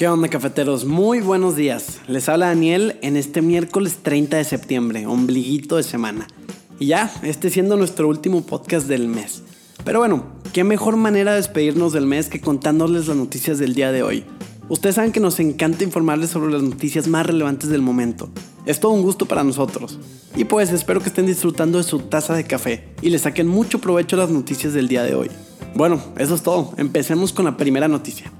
¿Qué onda cafeteros? Muy buenos días. Les habla Daniel en este miércoles 30 de septiembre, ombliguito de semana. Y ya, este siendo nuestro último podcast del mes. Pero bueno, qué mejor manera de despedirnos del mes que contándoles las noticias del día de hoy. Ustedes saben que nos encanta informarles sobre las noticias más relevantes del momento. Es todo un gusto para nosotros. Y pues espero que estén disfrutando de su taza de café y les saquen mucho provecho las noticias del día de hoy. Bueno, eso es todo. Empecemos con la primera noticia.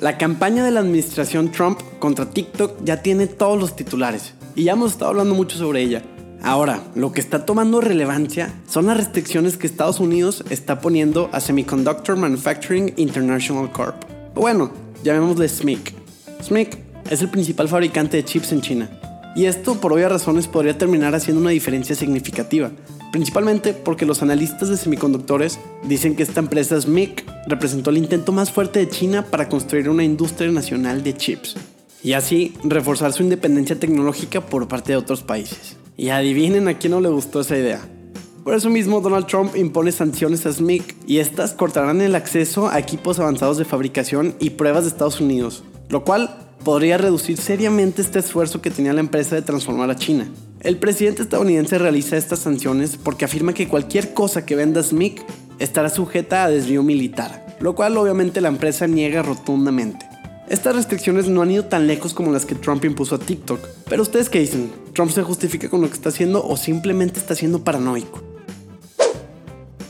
La campaña de la administración Trump contra TikTok ya tiene todos los titulares y ya hemos estado hablando mucho sobre ella. Ahora, lo que está tomando relevancia son las restricciones que Estados Unidos está poniendo a Semiconductor Manufacturing International Corp. Bueno, llamémosle SMIC. SMIC es el principal fabricante de chips en China. Y esto, por obvias razones, podría terminar haciendo una diferencia significativa, principalmente porque los analistas de semiconductores dicen que esta empresa SMIC representó el intento más fuerte de China para construir una industria nacional de chips y así reforzar su independencia tecnológica por parte de otros países. Y adivinen a quién no le gustó esa idea. Por eso mismo Donald Trump impone sanciones a SMIC y estas cortarán el acceso a equipos avanzados de fabricación y pruebas de Estados Unidos, lo cual podría reducir seriamente este esfuerzo que tenía la empresa de transformar a China. El presidente estadounidense realiza estas sanciones porque afirma que cualquier cosa que venda SMIC estará sujeta a desvío militar, lo cual obviamente la empresa niega rotundamente. Estas restricciones no han ido tan lejos como las que Trump impuso a TikTok, pero ustedes qué dicen? ¿Trump se justifica con lo que está haciendo o simplemente está siendo paranoico?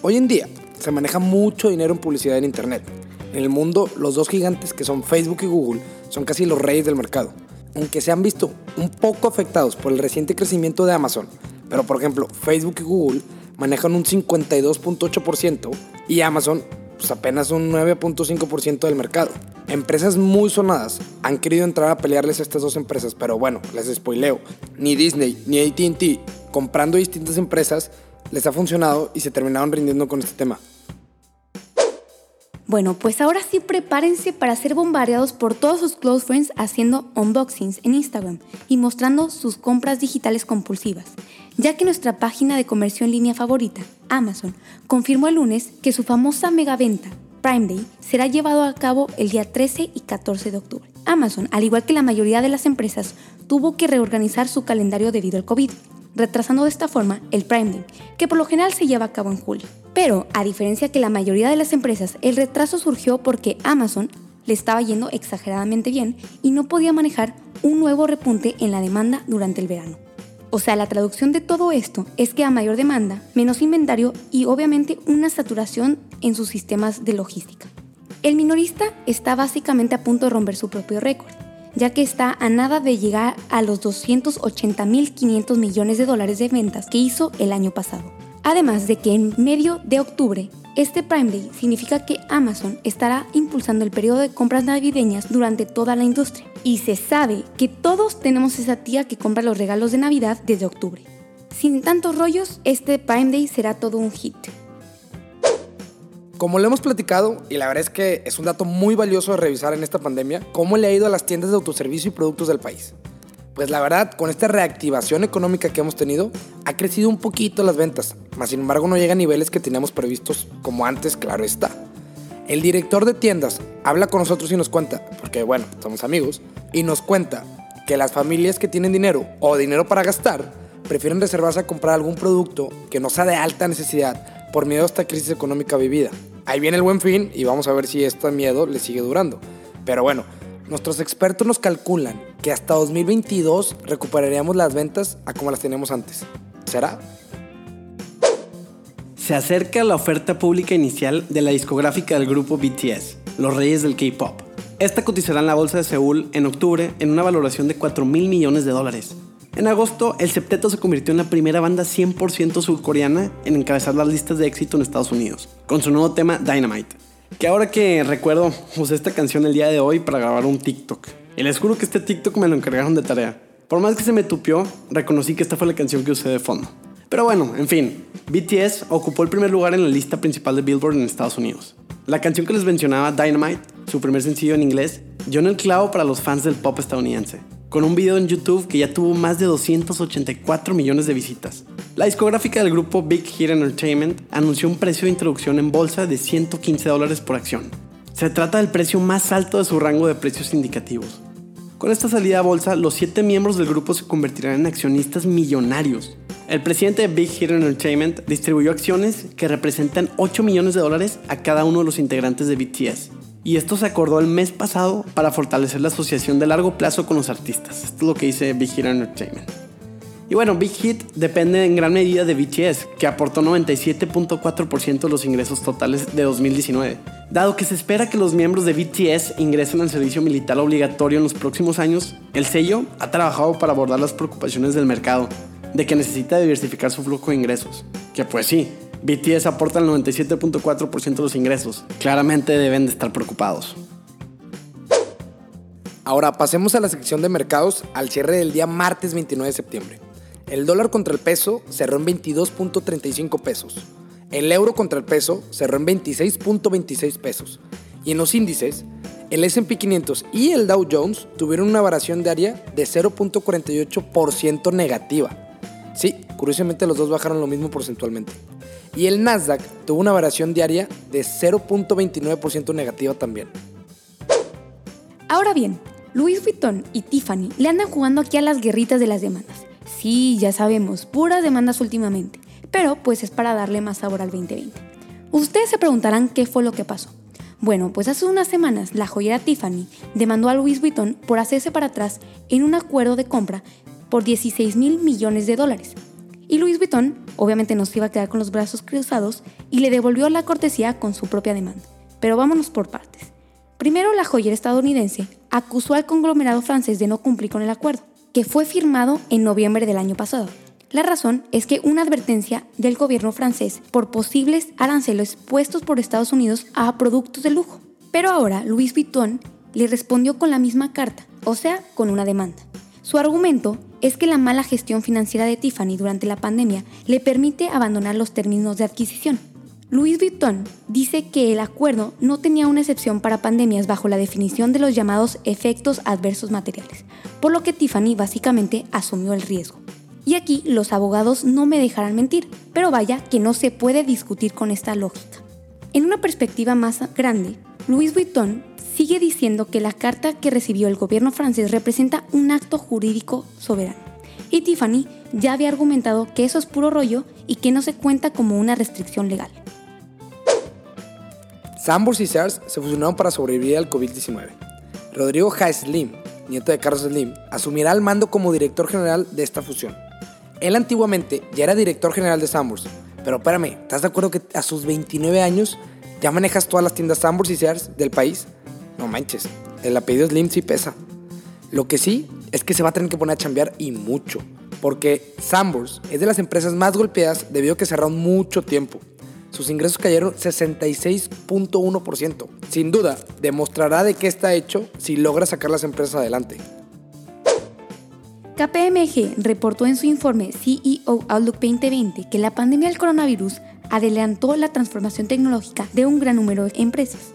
Hoy en día se maneja mucho dinero en publicidad en Internet. En el mundo, los dos gigantes que son Facebook y Google son casi los reyes del mercado. Aunque se han visto un poco afectados por el reciente crecimiento de Amazon, pero por ejemplo Facebook y Google manejan un 52.8% y Amazon pues apenas un 9.5% del mercado. Empresas muy sonadas han querido entrar a pelearles a estas dos empresas, pero bueno, les spoileo. Ni Disney ni ATT, comprando distintas empresas, les ha funcionado y se terminaron rindiendo con este tema. Bueno, pues ahora sí prepárense para ser bombardeados por todos sus close friends haciendo unboxings en Instagram y mostrando sus compras digitales compulsivas, ya que nuestra página de comercio en línea favorita, Amazon, confirmó el lunes que su famosa megaventa, Prime Day, será llevado a cabo el día 13 y 14 de octubre. Amazon, al igual que la mayoría de las empresas, tuvo que reorganizar su calendario debido al COVID, retrasando de esta forma el Prime Day, que por lo general se lleva a cabo en julio. Pero, a diferencia que la mayoría de las empresas, el retraso surgió porque Amazon le estaba yendo exageradamente bien y no podía manejar un nuevo repunte en la demanda durante el verano. O sea, la traducción de todo esto es que a mayor demanda, menos inventario y obviamente una saturación en sus sistemas de logística. El minorista está básicamente a punto de romper su propio récord, ya que está a nada de llegar a los 280.500 millones de dólares de ventas que hizo el año pasado. Además de que en medio de octubre, este Prime Day significa que Amazon estará impulsando el periodo de compras navideñas durante toda la industria. Y se sabe que todos tenemos esa tía que compra los regalos de Navidad desde octubre. Sin tantos rollos, este Prime Day será todo un hit. Como lo hemos platicado, y la verdad es que es un dato muy valioso de revisar en esta pandemia, cómo le ha ido a las tiendas de autoservicio y productos del país. Pues la verdad, con esta reactivación económica que hemos tenido, ha crecido un poquito las ventas, mas sin embargo no llega a niveles que teníamos previstos como antes, claro está. El director de tiendas habla con nosotros y nos cuenta, porque bueno, somos amigos, y nos cuenta que las familias que tienen dinero o dinero para gastar prefieren reservarse a comprar algún producto que no sea de alta necesidad por miedo a esta crisis económica vivida. Ahí viene el buen fin y vamos a ver si este miedo le sigue durando. Pero bueno, Nuestros expertos nos calculan que hasta 2022 recuperaríamos las ventas a como las teníamos antes. ¿Será? Se acerca la oferta pública inicial de la discográfica del grupo BTS, los reyes del K-Pop. Esta cotizará en la bolsa de Seúl en octubre en una valoración de 4 mil millones de dólares. En agosto, el septeto se convirtió en la primera banda 100% surcoreana en encabezar las listas de éxito en Estados Unidos, con su nuevo tema Dynamite. Que ahora que recuerdo, usé esta canción el día de hoy para grabar un TikTok. Y les juro que este TikTok me lo encargaron de tarea. Por más que se me tupió, reconocí que esta fue la canción que usé de fondo. Pero bueno, en fin, BTS ocupó el primer lugar en la lista principal de Billboard en Estados Unidos. La canción que les mencionaba, Dynamite, su primer sencillo en inglés, dio en el clavo para los fans del pop estadounidense, con un video en YouTube que ya tuvo más de 284 millones de visitas. La discográfica del grupo Big Hit Entertainment anunció un precio de introducción en bolsa de 115 dólares por acción. Se trata del precio más alto de su rango de precios indicativos. Con esta salida a bolsa, los siete miembros del grupo se convertirán en accionistas millonarios. El presidente de Big Hit Entertainment distribuyó acciones que representan 8 millones de dólares a cada uno de los integrantes de BTS. Y esto se acordó el mes pasado para fortalecer la asociación de largo plazo con los artistas. Esto es lo que dice Big Hit Entertainment. Y bueno, Big Hit depende en gran medida de BTS, que aportó 97.4% de los ingresos totales de 2019. Dado que se espera que los miembros de BTS ingresen al servicio militar obligatorio en los próximos años, el sello ha trabajado para abordar las preocupaciones del mercado, de que necesita diversificar su flujo de ingresos. Que pues sí, BTS aporta el 97.4% de los ingresos. Claramente deben de estar preocupados. Ahora pasemos a la sección de mercados al cierre del día martes 29 de septiembre. El dólar contra el peso cerró en 22.35 pesos. El euro contra el peso cerró en 26.26 pesos. Y en los índices, el SP 500 y el Dow Jones tuvieron una variación diaria de 0.48% negativa. Sí, curiosamente los dos bajaron lo mismo porcentualmente. Y el Nasdaq tuvo una variación diaria de 0.29% negativa también. Ahora bien, Louis Vuitton y Tiffany le andan jugando aquí a las guerritas de las demandas. Sí, ya sabemos, puras demandas últimamente, pero pues es para darle más sabor al 2020. Ustedes se preguntarán qué fue lo que pasó. Bueno, pues hace unas semanas la joyera Tiffany demandó a Louis Vuitton por hacerse para atrás en un acuerdo de compra por 16 mil millones de dólares. Y Louis Vuitton obviamente no se iba a quedar con los brazos cruzados y le devolvió la cortesía con su propia demanda. Pero vámonos por partes. Primero, la joyera estadounidense acusó al conglomerado francés de no cumplir con el acuerdo que fue firmado en noviembre del año pasado. La razón es que una advertencia del gobierno francés por posibles aranceles puestos por Estados Unidos a productos de lujo. Pero ahora Louis Vuitton le respondió con la misma carta, o sea, con una demanda. Su argumento es que la mala gestión financiera de Tiffany durante la pandemia le permite abandonar los términos de adquisición. Louis Vuitton dice que el acuerdo no tenía una excepción para pandemias bajo la definición de los llamados efectos adversos materiales, por lo que Tiffany básicamente asumió el riesgo. Y aquí los abogados no me dejarán mentir, pero vaya que no se puede discutir con esta lógica. En una perspectiva más grande, Louis Vuitton sigue diciendo que la carta que recibió el gobierno francés representa un acto jurídico soberano. Y Tiffany ya había argumentado que eso es puro rollo y que no se cuenta como una restricción legal. Sambors y Sears se fusionaron para sobrevivir al COVID-19. Rodrigo J. Slim, nieto de Carlos Slim, asumirá el mando como director general de esta fusión. Él antiguamente ya era director general de Sambors, pero espérame, ¿estás de acuerdo que a sus 29 años ya manejas todas las tiendas Sambors y Sears del país? No manches, el apellido Slim sí pesa. Lo que sí es que se va a tener que poner a chambear y mucho, porque Sambors es de las empresas más golpeadas debido a que cerraron mucho tiempo sus ingresos cayeron 66.1%. Sin duda, demostrará de qué está hecho si logra sacar las empresas adelante. KPMG reportó en su informe CEO Outlook 2020 que la pandemia del coronavirus adelantó la transformación tecnológica de un gran número de empresas.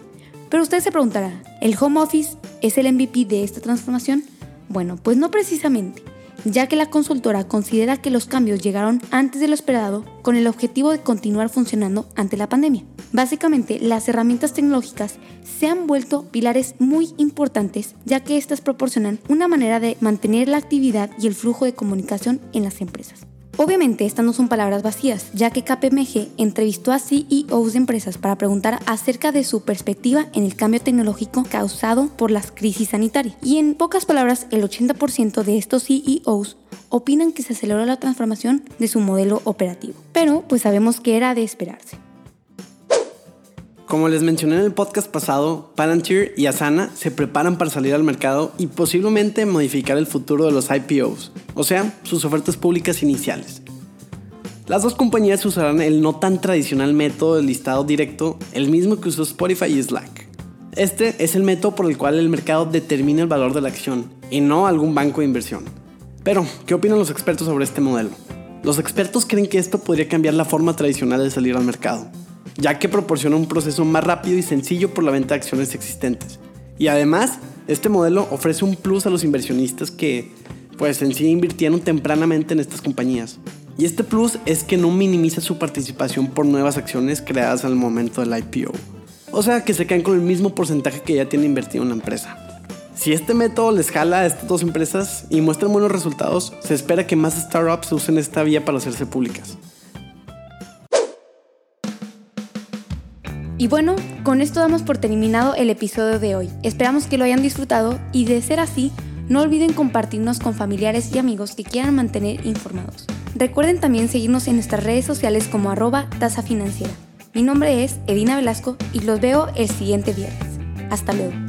Pero usted se preguntará, ¿el home office es el MVP de esta transformación? Bueno, pues no precisamente ya que la consultora considera que los cambios llegaron antes de lo esperado con el objetivo de continuar funcionando ante la pandemia. Básicamente, las herramientas tecnológicas se han vuelto pilares muy importantes, ya que estas proporcionan una manera de mantener la actividad y el flujo de comunicación en las empresas. Obviamente estas no son palabras vacías, ya que KPMG entrevistó a CEOs de empresas para preguntar acerca de su perspectiva en el cambio tecnológico causado por las crisis sanitarias. Y en pocas palabras, el 80% de estos CEOs opinan que se aceleró la transformación de su modelo operativo. Pero pues sabemos que era de esperarse. Como les mencioné en el podcast pasado, Palantir y Asana se preparan para salir al mercado y posiblemente modificar el futuro de los IPOs, o sea, sus ofertas públicas iniciales. Las dos compañías usarán el no tan tradicional método de listado directo, el mismo que usó Spotify y Slack. Este es el método por el cual el mercado determina el valor de la acción y no algún banco de inversión. Pero, ¿qué opinan los expertos sobre este modelo? Los expertos creen que esto podría cambiar la forma tradicional de salir al mercado, ya que proporciona un proceso más rápido y sencillo por la venta de acciones existentes. Y además, este modelo ofrece un plus a los inversionistas que, pues en sí, invirtieron tempranamente en estas compañías. Y este plus es que no minimiza su participación por nuevas acciones creadas al momento del IPO. O sea, que se quedan con el mismo porcentaje que ya tiene invertido en la empresa. Si este método les jala a estas dos empresas y muestran buenos resultados, se espera que más startups usen esta vía para hacerse públicas. Y bueno, con esto damos por terminado el episodio de hoy. Esperamos que lo hayan disfrutado y de ser así, no olviden compartirnos con familiares y amigos que quieran mantener informados. Recuerden también seguirnos en nuestras redes sociales como arroba tasa financiera. Mi nombre es Edina Velasco y los veo el siguiente viernes. Hasta luego.